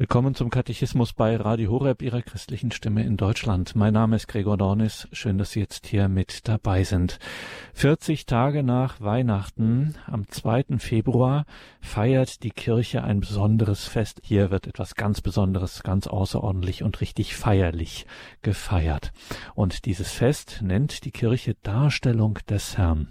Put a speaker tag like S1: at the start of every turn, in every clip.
S1: Willkommen zum Katechismus bei Radio Horeb, Ihrer christlichen Stimme in Deutschland. Mein Name ist Gregor Dornis. Schön, dass Sie jetzt hier mit dabei sind. 40 Tage nach Weihnachten, am 2. Februar, feiert die Kirche ein besonderes Fest. Hier wird etwas ganz Besonderes, ganz außerordentlich und richtig feierlich gefeiert. Und dieses Fest nennt die Kirche Darstellung des Herrn.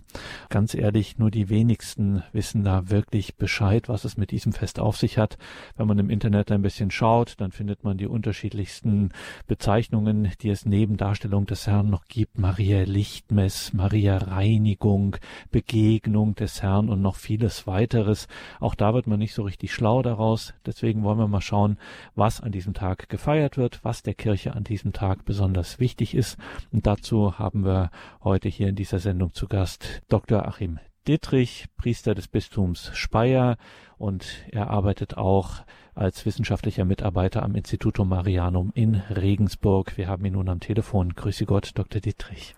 S1: Ganz ehrlich, nur die wenigsten wissen da wirklich Bescheid, was es mit diesem Fest auf sich hat. Wenn man im Internet ein bisschen bisschen schaut, dann findet man die unterschiedlichsten Bezeichnungen, die es neben Darstellung des Herrn noch gibt. Maria Lichtmess, Maria Reinigung, Begegnung des Herrn und noch vieles weiteres. Auch da wird man nicht so richtig schlau daraus. Deswegen wollen wir mal schauen, was an diesem Tag gefeiert wird, was der Kirche an diesem Tag besonders wichtig ist. Und dazu haben wir heute hier in dieser Sendung zu Gast Dr. Achim Dittrich, Priester des Bistums Speyer und er arbeitet auch als wissenschaftlicher Mitarbeiter am Instituto Marianum in Regensburg. Wir haben ihn nun am Telefon. Grüße Gott, Dr. Dittrich.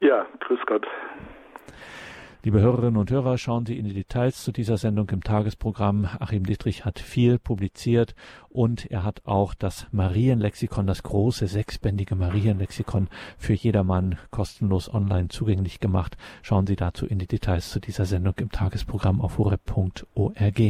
S2: Ja, grüß Gott.
S1: Liebe Hörerinnen und Hörer, schauen Sie in die Details zu dieser Sendung im Tagesprogramm. Achim Dietrich hat viel publiziert und er hat auch das Marienlexikon, das große sechsbändige Marienlexikon für jedermann kostenlos online zugänglich gemacht. Schauen Sie dazu in die Details zu dieser Sendung im Tagesprogramm auf horeb.org.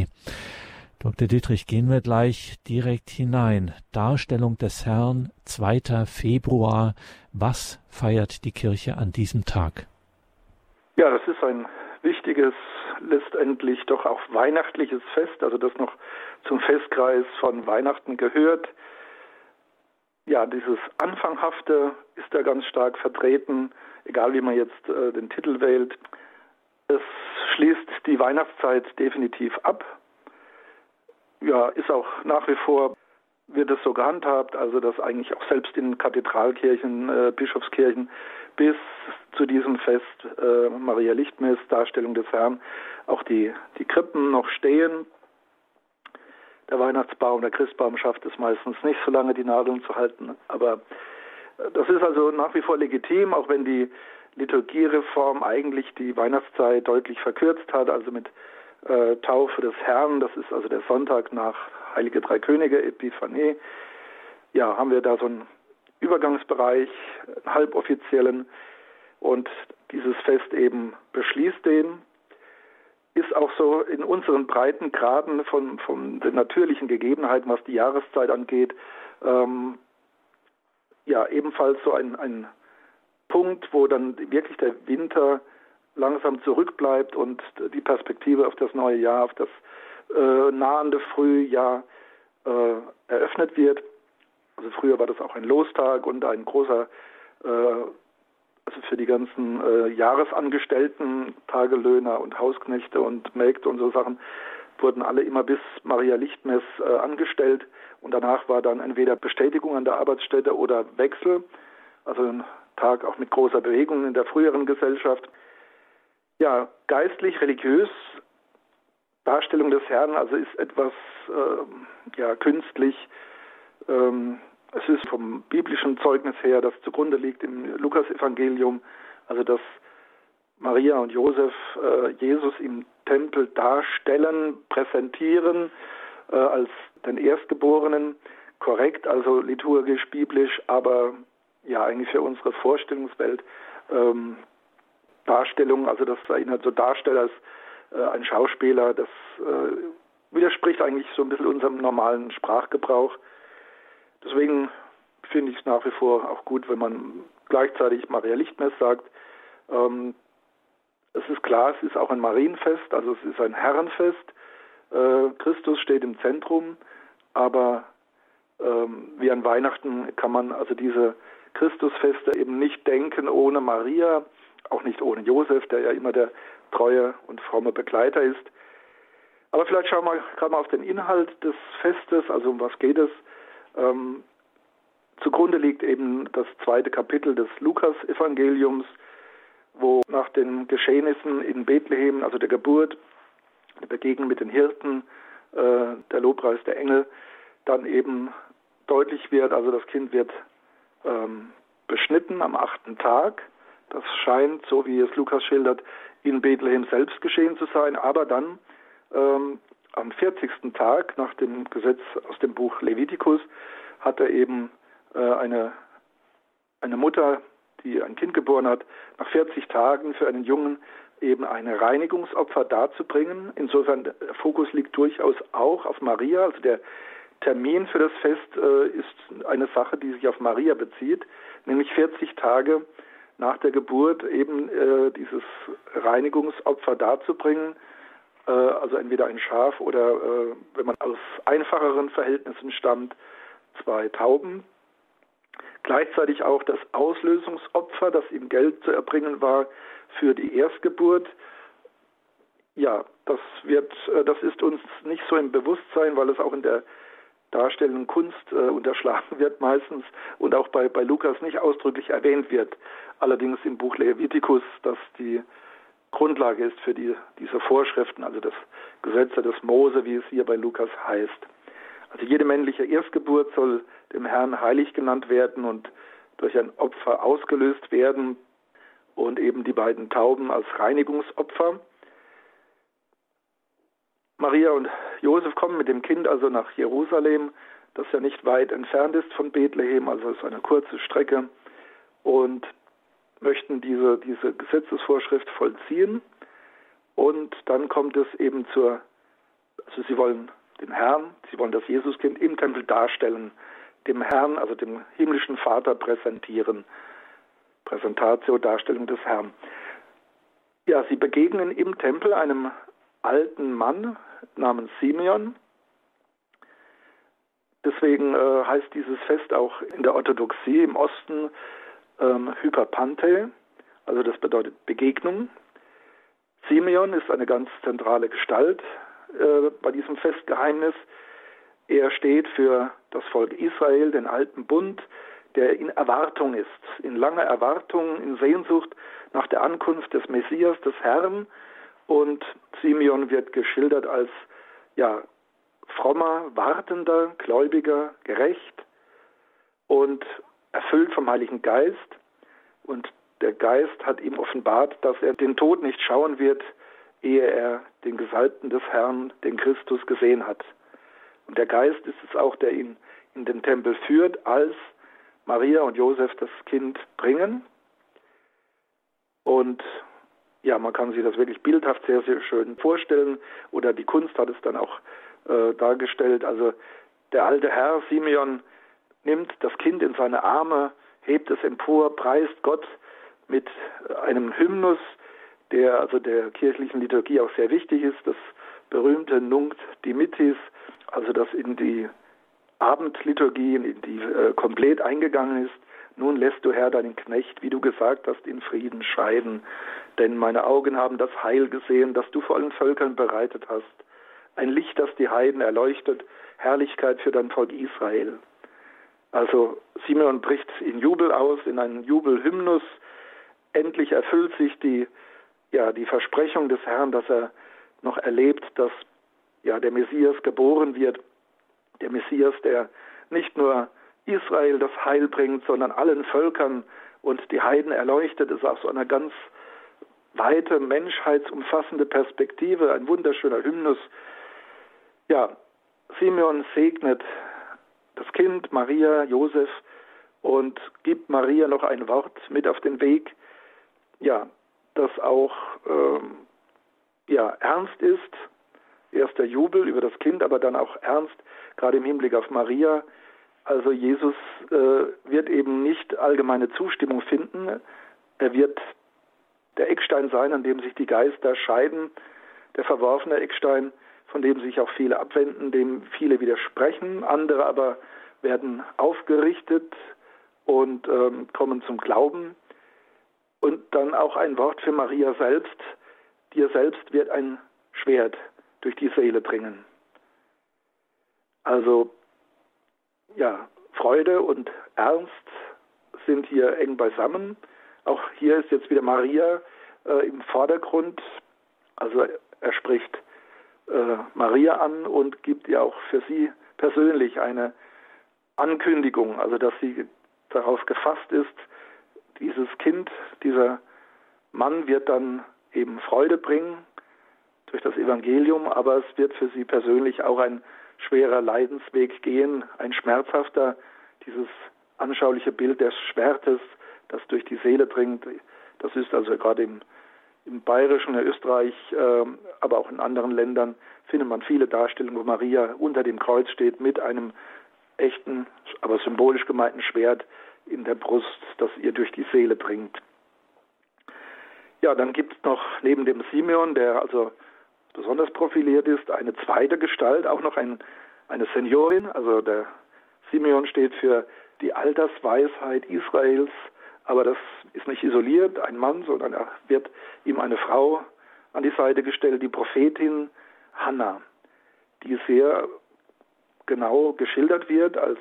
S1: Dr. Dietrich, gehen wir gleich direkt hinein. Darstellung des Herrn, 2. Februar. Was feiert die Kirche an diesem Tag?
S2: Ja, das ist ein wichtiges, letztendlich doch auch weihnachtliches Fest, also das noch zum Festkreis von Weihnachten gehört. Ja, dieses Anfanghafte ist da ganz stark vertreten, egal wie man jetzt äh, den Titel wählt. Es schließt die Weihnachtszeit definitiv ab. Ja, ist auch nach wie vor wird es so gehandhabt, also dass eigentlich auch selbst in Kathedralkirchen, äh, Bischofskirchen bis zu diesem Fest äh, Maria Lichtmess, Darstellung des Herrn, auch die, die Krippen noch stehen. Der Weihnachtsbaum, der Christbaum schafft es meistens nicht so lange, die Nadeln zu halten. Aber äh, das ist also nach wie vor legitim, auch wenn die Liturgiereform eigentlich die Weihnachtszeit deutlich verkürzt hat, also mit äh, Taufe des Herrn, das ist also der Sonntag nach Heilige Drei Könige, Epiphanie. Ja, haben wir da so einen Übergangsbereich, einen halboffiziellen, und dieses Fest eben beschließt den. Ist auch so in unseren Breitengraden von, von den natürlichen Gegebenheiten, was die Jahreszeit angeht, ähm, ja, ebenfalls so ein, ein Punkt, wo dann wirklich der Winter langsam zurückbleibt und die Perspektive auf das neue Jahr, auf das äh, nahende Frühjahr äh, eröffnet wird. Also früher war das auch ein Lostag und ein großer, äh, also für die ganzen äh, Jahresangestellten, Tagelöhner und Hausknechte und Mägde und so Sachen, wurden alle immer bis Maria Lichtmess äh, angestellt und danach war dann entweder Bestätigung an der Arbeitsstätte oder Wechsel, also ein Tag auch mit großer Bewegung in der früheren Gesellschaft. Ja, geistlich, religiös Darstellung des Herrn also ist etwas äh, ja, künstlich. Ähm, es ist vom biblischen Zeugnis her, das zugrunde liegt im Lukasevangelium, also dass Maria und Josef äh, Jesus im Tempel darstellen, präsentieren äh, als den Erstgeborenen, korrekt, also liturgisch, biblisch, aber ja eigentlich für unsere Vorstellungswelt ähm, Darstellung, also dass er ihn halt so darstellt als äh, ein Schauspieler, das äh, widerspricht eigentlich so ein bisschen unserem normalen Sprachgebrauch. Deswegen finde ich es nach wie vor auch gut, wenn man gleichzeitig Maria Lichtmess sagt. Ähm, es ist klar, es ist auch ein Marienfest, also es ist ein Herrenfest. Äh, Christus steht im Zentrum, aber ähm, wie an Weihnachten kann man also diese Christusfeste eben nicht denken ohne Maria, auch nicht ohne Josef, der ja immer der treue und fromme Begleiter ist. Aber vielleicht schauen wir gerade mal auf den Inhalt des Festes, also um was geht es. Ähm, zugrunde liegt eben das zweite Kapitel des Lukas-Evangeliums, wo nach den Geschehnissen in Bethlehem, also der Geburt, der Begegnung mit den Hirten, äh, der Lobpreis der Engel, dann eben deutlich wird, also das Kind wird ähm, beschnitten am achten Tag. Das scheint, so wie es Lukas schildert, in Bethlehem selbst geschehen zu sein, aber dann ähm, am 40. Tag nach dem Gesetz aus dem Buch Levitikus hat er eben äh, eine, eine Mutter, die ein Kind geboren hat, nach 40 Tagen für einen Jungen eben ein Reinigungsopfer darzubringen. Insofern der Fokus liegt durchaus auch auf Maria. Also der Termin für das Fest äh, ist eine Sache, die sich auf Maria bezieht, nämlich 40 Tage nach der Geburt eben äh, dieses Reinigungsopfer darzubringen. Äh, also entweder ein Schaf oder, äh, wenn man aus einfacheren Verhältnissen stammt, zwei Tauben. Gleichzeitig auch das Auslösungsopfer, das ihm Geld zu erbringen war für die Erstgeburt. Ja, das wird, äh, das ist uns nicht so im Bewusstsein, weil es auch in der darstellenden Kunst äh, unterschlagen wird meistens und auch bei, bei Lukas nicht ausdrücklich erwähnt wird. Allerdings im Buch Leviticus, das die Grundlage ist für die, diese Vorschriften, also das Gesetze des Mose, wie es hier bei Lukas heißt. Also jede männliche Erstgeburt soll dem Herrn heilig genannt werden und durch ein Opfer ausgelöst werden und eben die beiden Tauben als Reinigungsopfer. Maria und Josef kommen mit dem Kind also nach Jerusalem, das ja nicht weit entfernt ist von Bethlehem, also es ist eine kurze Strecke, und möchten diese, diese Gesetzesvorschrift vollziehen. Und dann kommt es eben zur, also sie wollen den Herrn, sie wollen das Jesuskind im Tempel darstellen, dem Herrn, also dem himmlischen Vater präsentieren. Präsentatio, Darstellung des Herrn. Ja, sie begegnen im Tempel einem alten Mann namens Simeon. Deswegen äh, heißt dieses Fest auch in der Orthodoxie im Osten ähm, Hyperpante, also das bedeutet Begegnung. Simeon ist eine ganz zentrale Gestalt äh, bei diesem Festgeheimnis. Er steht für das Volk Israel, den alten Bund, der in Erwartung ist, in langer Erwartung, in Sehnsucht nach der Ankunft des Messias, des Herrn. Und Simeon wird geschildert als ja, frommer, wartender, gläubiger, gerecht und erfüllt vom Heiligen Geist. Und der Geist hat ihm offenbart, dass er den Tod nicht schauen wird, ehe er den Gesalbten des Herrn, den Christus, gesehen hat. Und der Geist ist es auch, der ihn in den Tempel führt, als Maria und Josef das Kind bringen. Und ja, man kann sich das wirklich bildhaft sehr, sehr schön vorstellen. Oder die Kunst hat es dann auch äh, dargestellt. Also der alte Herr Simeon nimmt das Kind in seine Arme, hebt es empor, preist Gott mit einem Hymnus, der also der kirchlichen Liturgie auch sehr wichtig ist, das berühmte Nunc Dimittis, also das in die Abendliturgie, in die äh, komplett eingegangen ist. Nun lässt du Herr deinen Knecht, wie du gesagt hast, in Frieden scheiden. Denn meine Augen haben das Heil gesehen, das du vor allen Völkern bereitet hast. Ein Licht, das die Heiden erleuchtet, Herrlichkeit für dein Volk Israel. Also Simeon bricht in Jubel aus, in einen Jubelhymnus. Endlich erfüllt sich die, ja, die Versprechung des Herrn, dass er noch erlebt, dass ja, der Messias geboren wird der Messias, der nicht nur Israel das Heil bringt, sondern allen Völkern und die Heiden erleuchtet, ist aus so einer ganz weite, menschheitsumfassende Perspektive, ein wunderschöner Hymnus. Ja, Simeon segnet das Kind, Maria, Josef und gibt Maria noch ein Wort mit auf den Weg, ja, das auch ähm, ja, ernst ist. Erster Jubel über das Kind, aber dann auch ernst gerade im Hinblick auf Maria. Also Jesus äh, wird eben nicht allgemeine Zustimmung finden. Er wird der Eckstein sein, an dem sich die Geister scheiden, der verworfene Eckstein, von dem sich auch viele abwenden, dem viele widersprechen, andere aber werden aufgerichtet und ähm, kommen zum Glauben. Und dann auch ein Wort für Maria selbst. Dir selbst wird ein Schwert durch die Seele bringen. Also ja, Freude und Ernst sind hier eng beisammen. Auch hier ist jetzt wieder Maria äh, im Vordergrund. Also er spricht äh, Maria an und gibt ihr auch für sie persönlich eine Ankündigung, also dass sie darauf gefasst ist, dieses Kind, dieser Mann wird dann eben Freude bringen durch das Evangelium, aber es wird für sie persönlich auch ein schwerer Leidensweg gehen, ein schmerzhafter, dieses anschauliche Bild des Schwertes, das durch die Seele dringt. Das ist also gerade im, im Bayerischen, in Österreich, äh, aber auch in anderen Ländern findet man viele Darstellungen, wo Maria unter dem Kreuz steht mit einem echten, aber symbolisch gemeinten Schwert in der Brust, das ihr durch die Seele dringt. Ja, dann gibt es noch neben dem Simeon, der also besonders profiliert ist, eine zweite Gestalt, auch noch ein, eine Seniorin. Also der Simeon steht für die Altersweisheit Israels, aber das ist nicht isoliert, ein Mann, sondern er wird ihm eine Frau an die Seite gestellt, die Prophetin Hannah, die sehr genau geschildert wird als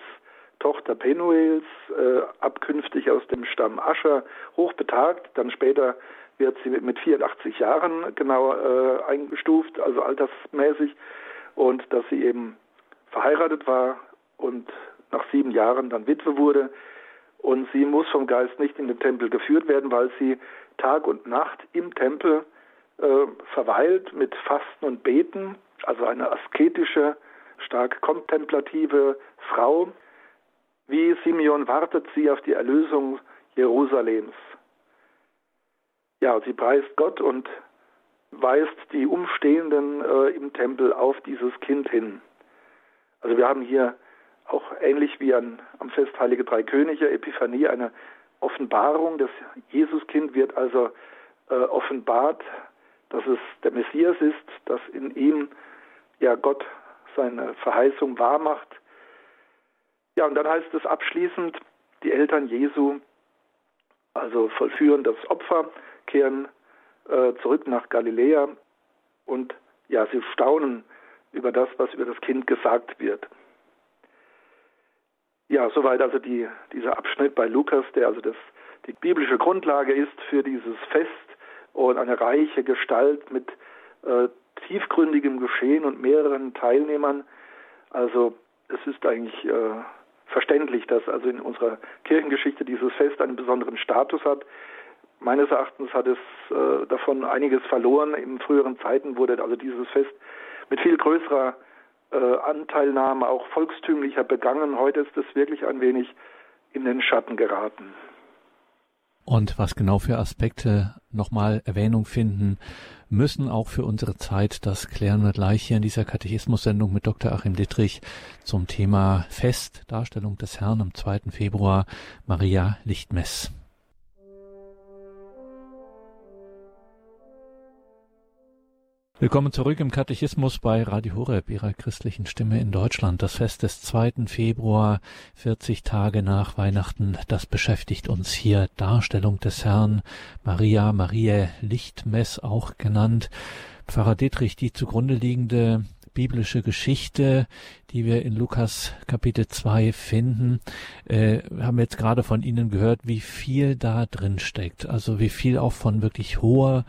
S2: Tochter Penuels, äh, abkünftig aus dem Stamm Ascher, hochbetagt, dann später wird sie mit 84 Jahren genau äh, eingestuft, also altersmäßig, und dass sie eben verheiratet war und nach sieben Jahren dann Witwe wurde. Und sie muss vom Geist nicht in den Tempel geführt werden, weil sie Tag und Nacht im Tempel äh, verweilt mit Fasten und Beten, also eine asketische, stark kontemplative Frau. Wie Simeon wartet sie auf die Erlösung Jerusalems. Ja, sie preist Gott und weist die Umstehenden äh, im Tempel auf dieses Kind hin. Also wir haben hier auch ähnlich wie an, am Fest Heilige Drei Könige, Epiphanie, eine Offenbarung. Das Jesuskind wird also äh, offenbart, dass es der Messias ist, dass in ihm ja Gott seine Verheißung wahrmacht. Ja, und dann heißt es abschließend, die Eltern Jesu, also vollführen das Opfer, kehren äh, zurück nach Galiläa und ja, sie staunen über das, was über das Kind gesagt wird. Ja, soweit also die, dieser Abschnitt bei Lukas, der also das, die biblische Grundlage ist für dieses Fest und eine reiche Gestalt mit äh, tiefgründigem Geschehen und mehreren Teilnehmern. Also es ist eigentlich äh, verständlich, dass also in unserer Kirchengeschichte dieses Fest einen besonderen Status hat. Meines Erachtens hat es äh, davon einiges verloren. In früheren Zeiten wurde also dieses Fest mit viel größerer äh, Anteilnahme, auch volkstümlicher begangen. Heute ist es wirklich ein wenig in den Schatten geraten.
S1: Und was genau für Aspekte nochmal Erwähnung finden müssen, auch für unsere Zeit, das klären wir gleich hier in dieser Katechismus-Sendung mit Dr. Achim Dittrich zum Thema Fest, Darstellung des Herrn am 2. Februar, Maria Lichtmess. Willkommen zurück im Katechismus bei Radio Horeb, Ihrer christlichen Stimme in Deutschland. Das Fest des 2. Februar, 40 Tage nach Weihnachten, das beschäftigt uns hier. Darstellung des Herrn, Maria, Maria Lichtmess auch genannt. Pfarrer Dietrich, die zugrunde liegende biblische Geschichte, die wir in Lukas Kapitel 2 finden, äh, haben jetzt gerade von Ihnen gehört, wie viel da drin steckt. Also wie viel auch von wirklich hoher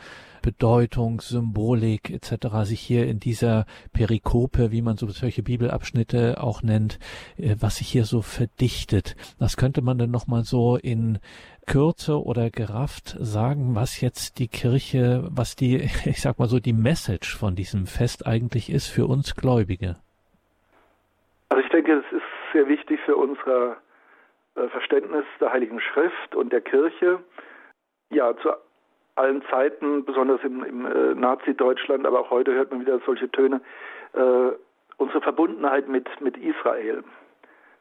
S1: Bedeutung, Symbolik etc. sich hier in dieser Perikope, wie man so solche Bibelabschnitte auch nennt, äh, was sich hier so verdichtet. Das könnte man dann nochmal so in Kürze oder gerafft sagen, was jetzt die Kirche, was die, ich sag mal so, die Message von diesem Fest eigentlich ist für uns Gläubige?
S2: Also ich denke, es ist sehr wichtig für unser äh, Verständnis der Heiligen Schrift und der Kirche, ja, zu allen Zeiten, besonders im, im äh, Nazi-Deutschland, aber auch heute hört man wieder solche Töne, äh, unsere Verbundenheit mit, mit Israel,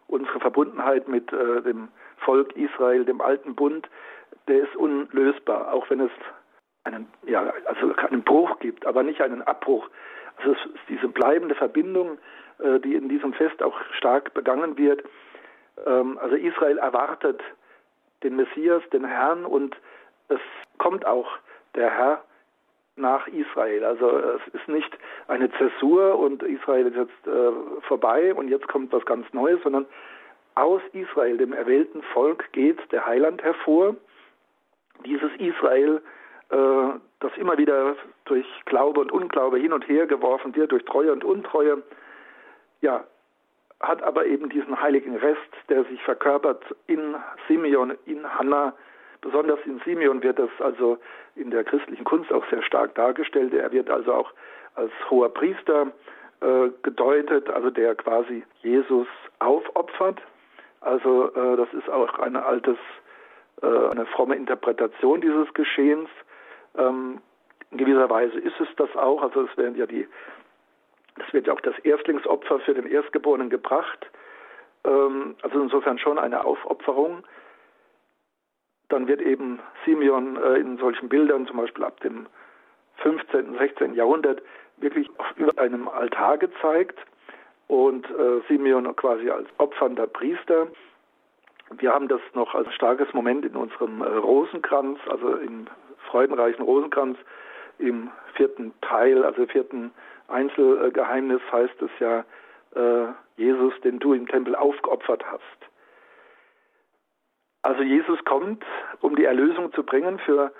S2: unsere Verbundenheit mit äh, dem Volk Israel, dem alten Bund, der ist unlösbar, auch wenn es einen, ja, also einen Bruch gibt, aber nicht einen Abbruch. Also es ist diese bleibende Verbindung, äh, die in diesem Fest auch stark begangen wird. Ähm, also Israel erwartet den Messias, den Herrn und es kommt auch der Herr nach Israel. Also es ist nicht eine Zäsur und Israel ist jetzt äh, vorbei und jetzt kommt was ganz Neues, sondern aus Israel, dem erwählten Volk, geht der Heiland hervor. Dieses Israel, äh, das immer wieder durch Glaube und Unglaube hin und her geworfen wird, durch Treue und Untreue, ja, hat aber eben diesen heiligen Rest, der sich verkörpert in Simeon, in Hannah, Besonders in Simeon wird das also in der christlichen Kunst auch sehr stark dargestellt. Er wird also auch als hoher Priester äh, gedeutet, also der quasi Jesus aufopfert. Also äh, das ist auch eine altes, äh, eine fromme Interpretation dieses Geschehens. Ähm, in gewisser Weise ist es das auch. Also es werden ja die, es wird ja auch das Erstlingsopfer für den Erstgeborenen gebracht. Ähm, also insofern schon eine Aufopferung. Dann wird eben Simeon äh, in solchen Bildern, zum Beispiel ab dem 15., 16. Jahrhundert, wirklich über einem Altar gezeigt und äh, Simeon quasi als opfernder Priester. Wir haben das noch als starkes Moment in unserem äh, Rosenkranz, also im freudenreichen Rosenkranz im vierten Teil, also vierten Einzelgeheimnis heißt es ja, Jesus, den du im Tempel aufgeopfert hast. Also Jesus kommt, um die Erlösung zu bringen für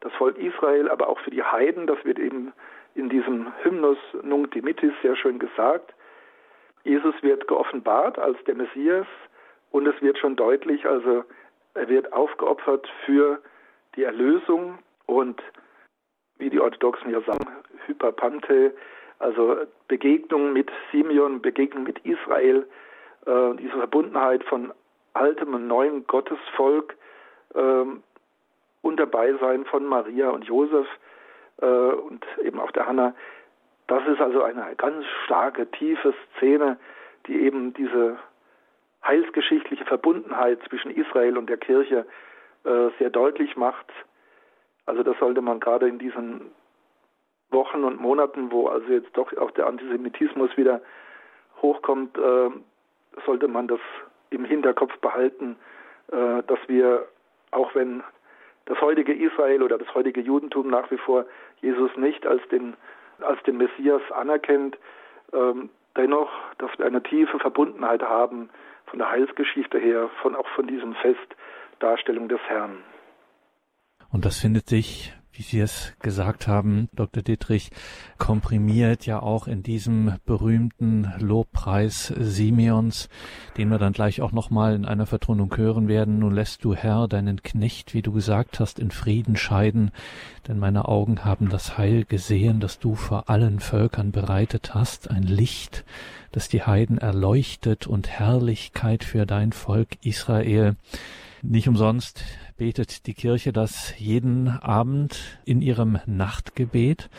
S2: das Volk Israel, aber auch für die Heiden. Das wird eben in diesem Hymnus Nunc Dimittis sehr schön gesagt. Jesus wird geoffenbart als der Messias und es wird schon deutlich, also er wird aufgeopfert für die Erlösung und wie die Orthodoxen ja sagen, Hyperpante, also Begegnung mit Simeon, Begegnung mit Israel, äh, diese Verbundenheit von altem und neuem Gottesvolk äh, unter Beisein von Maria und Josef äh, und eben auch der Hanna. Das ist also eine ganz starke, tiefe Szene, die eben diese heilsgeschichtliche Verbundenheit zwischen Israel und der Kirche äh, sehr deutlich macht. Also das sollte man gerade in diesen Wochen und Monaten, wo also jetzt doch auch der Antisemitismus wieder hochkommt, äh, sollte man das im Hinterkopf behalten, äh, dass wir, auch wenn das heutige Israel oder das heutige Judentum nach wie vor Jesus nicht als den, als den Messias anerkennt, ähm, dennoch, dass wir eine tiefe Verbundenheit haben von der Heilsgeschichte her, von auch von diesem Fest Darstellung des Herrn.
S1: Und das findet sich wie Sie es gesagt haben, Dr. Dietrich, komprimiert ja auch in diesem berühmten Lobpreis Simeons, den wir dann gleich auch nochmal in einer Vertonung hören werden. Nun lässt du Herr deinen Knecht, wie du gesagt hast, in Frieden scheiden, denn meine Augen haben das Heil gesehen, das du vor allen Völkern bereitet hast, ein Licht, das die Heiden erleuchtet und Herrlichkeit für dein Volk Israel. Nicht umsonst betet die Kirche das jeden Abend in ihrem Nachtgebet,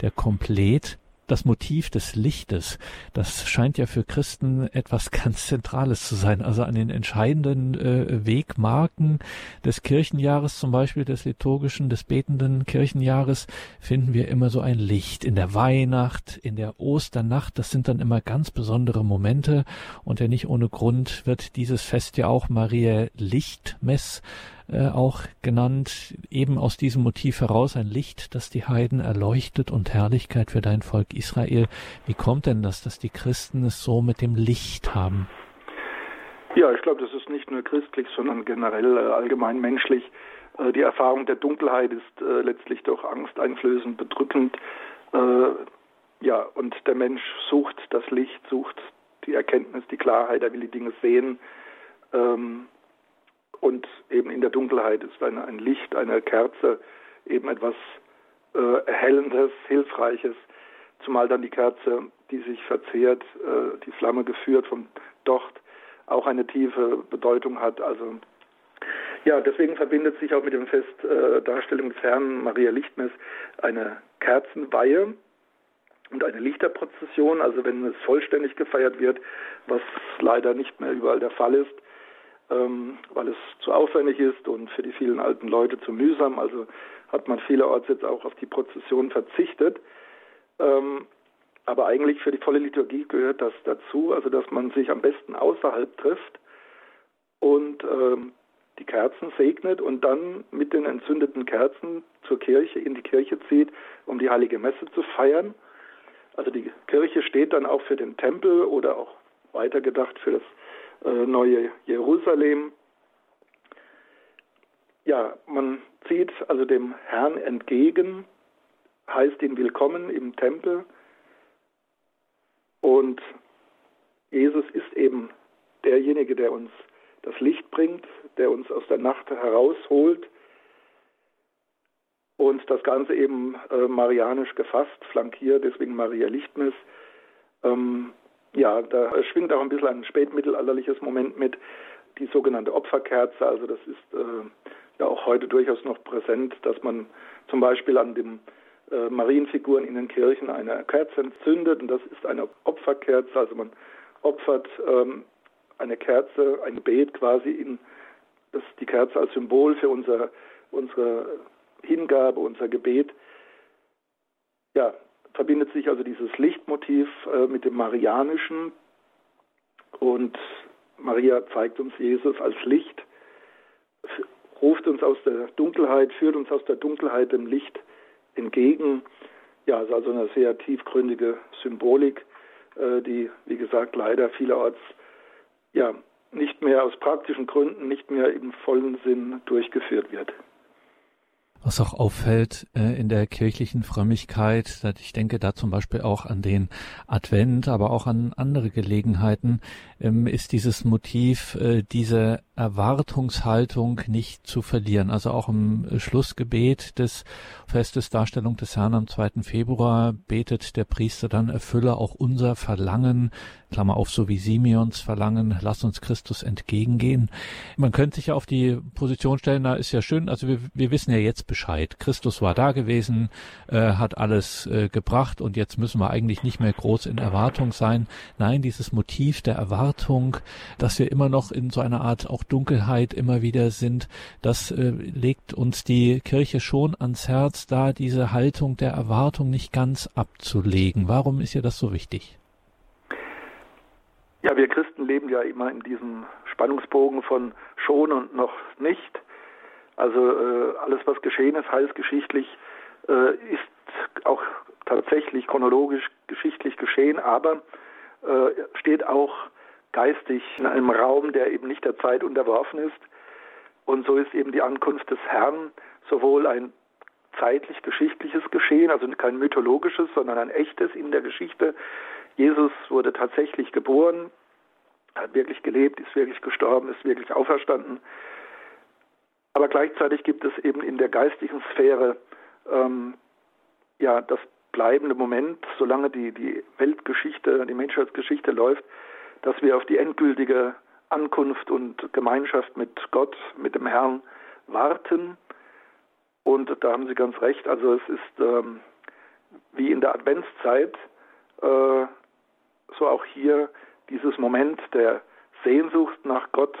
S1: der Komplet das Motiv des Lichtes, das scheint ja für Christen etwas ganz Zentrales zu sein. Also an den entscheidenden äh, Wegmarken des Kirchenjahres, zum Beispiel des liturgischen, des betenden Kirchenjahres, finden wir immer so ein Licht. In der Weihnacht, in der Osternacht, das sind dann immer ganz besondere Momente. Und ja nicht ohne Grund wird dieses Fest ja auch Maria Lichtmess äh, auch genannt, eben aus diesem Motiv heraus ein Licht, das die Heiden erleuchtet und Herrlichkeit für dein Volk Israel. Wie kommt denn das, dass die Christen es so mit dem Licht haben?
S2: Ja, ich glaube, das ist nicht nur christlich, sondern generell äh, allgemein menschlich. Äh, die Erfahrung der Dunkelheit ist letztlich doch angsteinflößend, bedrückend. Ja, und der Mensch sucht das Licht, sucht die Erkenntnis, die Klarheit, er will die Dinge sehen. Ähm, und eben in der Dunkelheit ist ein, ein Licht, eine Kerze, eben etwas äh, Erhellendes, Hilfreiches, zumal dann die Kerze, die sich verzehrt, äh, die Flamme geführt vom Docht, auch eine tiefe Bedeutung hat. Also ja, deswegen verbindet sich auch mit dem Fest äh, Darstellung des Herrn Maria Lichtmess eine Kerzenweihe und eine Lichterprozession. Also wenn es vollständig gefeiert wird, was leider nicht mehr überall der Fall ist, ähm, weil es zu aufwendig ist und für die vielen alten Leute zu mühsam. Also hat man vielerorts jetzt auch auf die Prozession verzichtet. Ähm, aber eigentlich für die volle Liturgie gehört das dazu, also dass man sich am besten außerhalb trifft und ähm, die Kerzen segnet und dann mit den entzündeten Kerzen zur Kirche, in die Kirche zieht, um die heilige Messe zu feiern. Also die Kirche steht dann auch für den Tempel oder auch weitergedacht für das neue Jerusalem. Ja, man zieht also dem Herrn entgegen, heißt ihn willkommen im Tempel und Jesus ist eben derjenige, der uns das Licht bringt, der uns aus der Nacht herausholt. Und das Ganze eben äh, marianisch gefasst, flankiert, deswegen Maria Lichtmes. Ähm, ja, da schwingt auch ein bisschen ein spätmittelalterliches Moment mit, die sogenannte Opferkerze. Also das ist äh, ja auch heute durchaus noch präsent, dass man zum Beispiel an den äh, Marienfiguren in den Kirchen eine Kerze entzündet und das ist eine Opferkerze. Also man opfert ähm, eine Kerze, ein Gebet quasi in das die Kerze als Symbol für unser, unsere Hingabe, unser Gebet. Ja, verbindet sich also dieses Lichtmotiv äh, mit dem Marianischen und Maria zeigt uns Jesus als Licht, ruft uns aus der Dunkelheit, führt uns aus der Dunkelheit dem Licht entgegen. Ja, es ist also eine sehr tiefgründige Symbolik, äh, die, wie gesagt, leider vielerorts ja nicht mehr aus praktischen Gründen, nicht mehr im vollen Sinn durchgeführt wird.
S1: Was auch auffällt äh, in der kirchlichen Frömmigkeit, ich denke da zum Beispiel auch an den Advent, aber auch an andere Gelegenheiten, ähm, ist dieses Motiv, äh, diese Erwartungshaltung nicht zu verlieren. Also auch im Schlussgebet des Festes Darstellung des Herrn am 2. Februar betet der Priester dann, erfülle auch unser Verlangen, Klammer auf, so wie Simeons Verlangen, lass uns Christus entgegengehen. Man könnte sich ja auf die Position stellen, da ist ja schön, also wir, wir wissen ja jetzt Bescheid. Christus war da gewesen, äh, hat alles äh, gebracht und jetzt müssen wir eigentlich nicht mehr groß in Erwartung sein. Nein, dieses Motiv der Erwartung, dass wir immer noch in so einer Art auch Dunkelheit immer wieder sind, das äh, legt uns die Kirche schon ans Herz, da diese Haltung der Erwartung nicht ganz abzulegen. Warum ist ihr das so wichtig?
S2: Ja, wir Christen leben ja immer in diesem Spannungsbogen von schon und noch nicht. Also äh, alles, was geschehen ist, heilsgeschichtlich, äh, ist auch tatsächlich chronologisch geschichtlich geschehen, aber äh, steht auch geistig in einem Raum, der eben nicht der Zeit unterworfen ist. Und so ist eben die Ankunft des Herrn sowohl ein zeitlich geschichtliches Geschehen, also kein mythologisches, sondern ein echtes in der Geschichte. Jesus wurde tatsächlich geboren, hat wirklich gelebt, ist wirklich gestorben, ist wirklich auferstanden. Aber gleichzeitig gibt es eben in der geistigen Sphäre ähm, ja das bleibende Moment, solange die, die Weltgeschichte, die Menschheitsgeschichte läuft, dass wir auf die endgültige Ankunft und Gemeinschaft mit Gott, mit dem Herrn warten. Und da haben Sie ganz recht. Also es ist ähm, wie in der Adventszeit, äh, so auch hier dieses Moment der Sehnsucht nach Gott,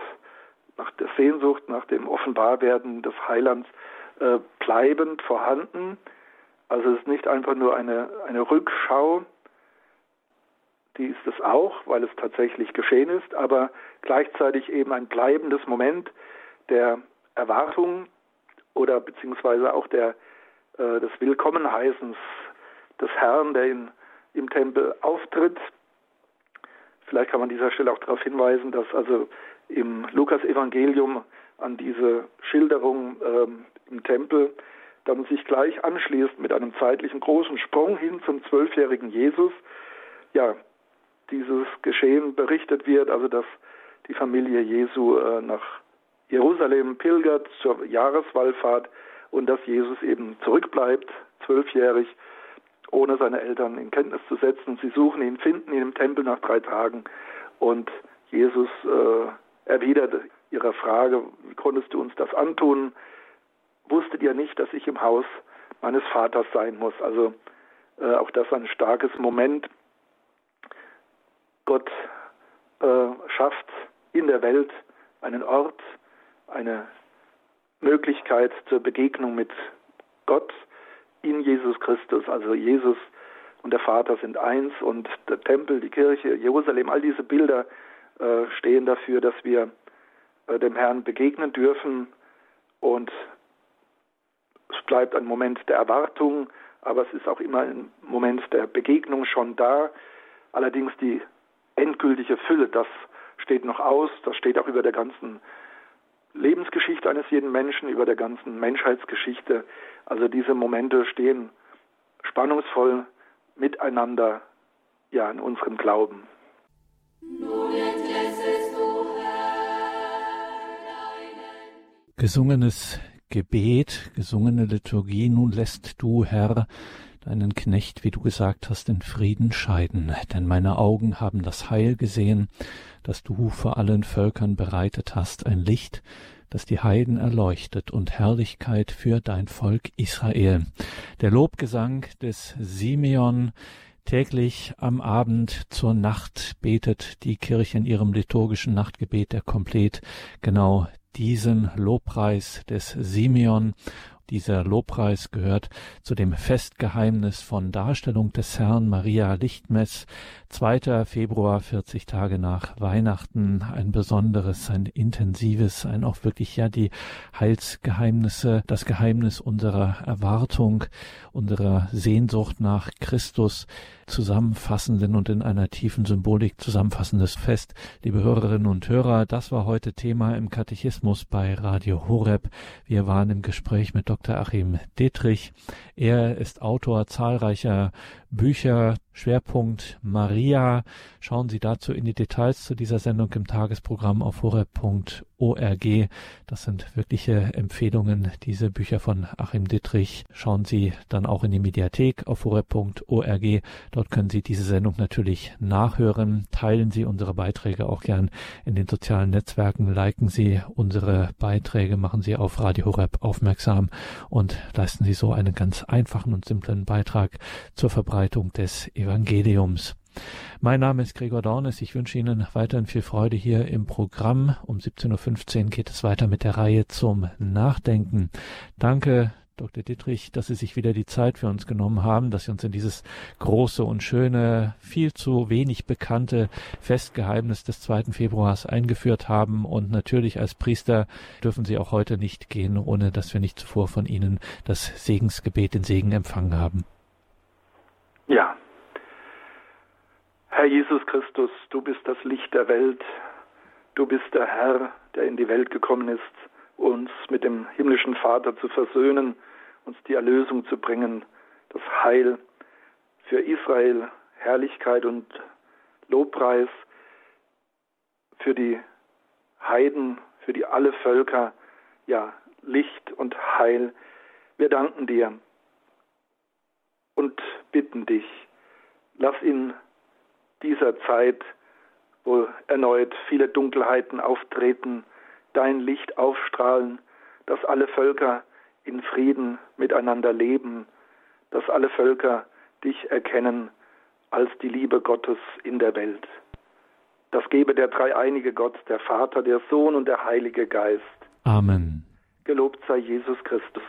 S2: nach der Sehnsucht nach dem Offenbarwerden des Heilands äh, bleibend vorhanden. Also es ist nicht einfach nur eine, eine Rückschau, die ist es auch, weil es tatsächlich geschehen ist, aber gleichzeitig eben ein bleibendes Moment der Erwartung oder beziehungsweise auch der, äh, des Willkommenheißens des Herrn, der in, im Tempel auftritt. Vielleicht kann man an dieser Stelle auch darauf hinweisen, dass also im Lukas-Evangelium an diese Schilderung ähm, im Tempel dann sich gleich anschließt mit einem zeitlichen großen Sprung hin zum zwölfjährigen Jesus. Ja, dieses Geschehen berichtet wird, also dass die Familie Jesu äh, nach Jerusalem pilgert zur Jahreswallfahrt und dass Jesus eben zurückbleibt, zwölfjährig, ohne seine Eltern in Kenntnis zu setzen. Sie suchen ihn, finden ihn im Tempel nach drei Tagen und Jesus äh, erwidert ihre Frage, wie konntest du uns das antun? Wusstet ihr nicht, dass ich im Haus meines Vaters sein muss? Also äh, auch das ein starkes Moment Gott äh, schafft in der Welt einen Ort, eine Möglichkeit zur Begegnung mit Gott in Jesus Christus. Also Jesus und der Vater sind eins und der Tempel, die Kirche, Jerusalem, all diese Bilder äh, stehen dafür, dass wir äh, dem Herrn begegnen dürfen und es bleibt ein Moment der Erwartung, aber es ist auch immer ein Moment der Begegnung schon da. Allerdings die endgültige Fülle, das steht noch aus, das steht auch über der ganzen Lebensgeschichte eines jeden Menschen, über der ganzen Menschheitsgeschichte. Also diese Momente stehen spannungsvoll miteinander ja in unserem Glauben.
S1: Gesungenes Gebet, gesungene Liturgie. Nun lässt du, Herr, deinen Knecht, wie du gesagt hast, in Frieden scheiden. Denn meine Augen haben das Heil gesehen, das du vor allen Völkern bereitet hast, ein Licht, das die Heiden erleuchtet und Herrlichkeit für dein Volk Israel. Der Lobgesang des Simeon Täglich am Abend zur Nacht betet die Kirche in ihrem liturgischen Nachtgebet der Komplet genau diesen Lobpreis des Simeon dieser Lobpreis gehört zu dem Festgeheimnis von Darstellung des Herrn Maria Lichtmess, 2. Februar, 40 Tage nach Weihnachten, ein besonderes, ein intensives, ein auch wirklich ja die Heilsgeheimnisse, das Geheimnis unserer Erwartung, unserer Sehnsucht nach Christus, zusammenfassenden und in einer tiefen Symbolik zusammenfassendes Fest. Liebe Hörerinnen und Hörer, das war heute Thema im Katechismus bei Radio Horeb. Wir waren im Gespräch mit Dr. Achim Detrich. Er ist Autor zahlreicher Bücher, Schwerpunkt Maria. Schauen Sie dazu in die Details zu dieser Sendung im Tagesprogramm auf horeb.org. Das sind wirkliche Empfehlungen, diese Bücher von Achim Dittrich. Schauen Sie dann auch in die Mediathek auf horeb.org. Dort können Sie diese Sendung natürlich nachhören. Teilen Sie unsere Beiträge auch gern in den sozialen Netzwerken. Liken Sie unsere Beiträge, machen Sie auf Radio Horeb aufmerksam und leisten Sie so einen ganz einfachen und simplen Beitrag zur Verbreitung des Evangeliums. Mein Name ist Gregor Dornes. Ich wünsche Ihnen weiterhin viel Freude hier im Programm. Um 17.15 Uhr geht es weiter mit der Reihe zum Nachdenken. Danke, Dr. Dietrich, dass Sie sich wieder die Zeit für uns genommen haben, dass Sie uns in dieses große und schöne, viel zu wenig bekannte Festgeheimnis des 2. Februars eingeführt haben. Und natürlich als Priester dürfen Sie auch heute nicht gehen, ohne dass wir nicht zuvor von Ihnen das Segensgebet, den Segen empfangen haben.
S2: Ja. Herr Jesus Christus, du bist das Licht der Welt. Du bist der Herr, der in die Welt gekommen ist, uns mit dem himmlischen Vater zu versöhnen, uns die Erlösung zu bringen, das Heil für Israel, Herrlichkeit und Lobpreis für die Heiden, für die alle Völker, ja, Licht und Heil. Wir danken dir und bitten dich, lass in dieser Zeit, wo erneut viele Dunkelheiten auftreten, dein Licht aufstrahlen, dass alle Völker in Frieden miteinander leben, dass alle Völker dich erkennen als die Liebe Gottes in der Welt. Das gebe der dreieinige Gott, der Vater, der Sohn und der Heilige Geist.
S1: Amen.
S2: Gelobt sei Jesus Christus.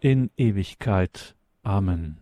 S1: In Ewigkeit. Amen.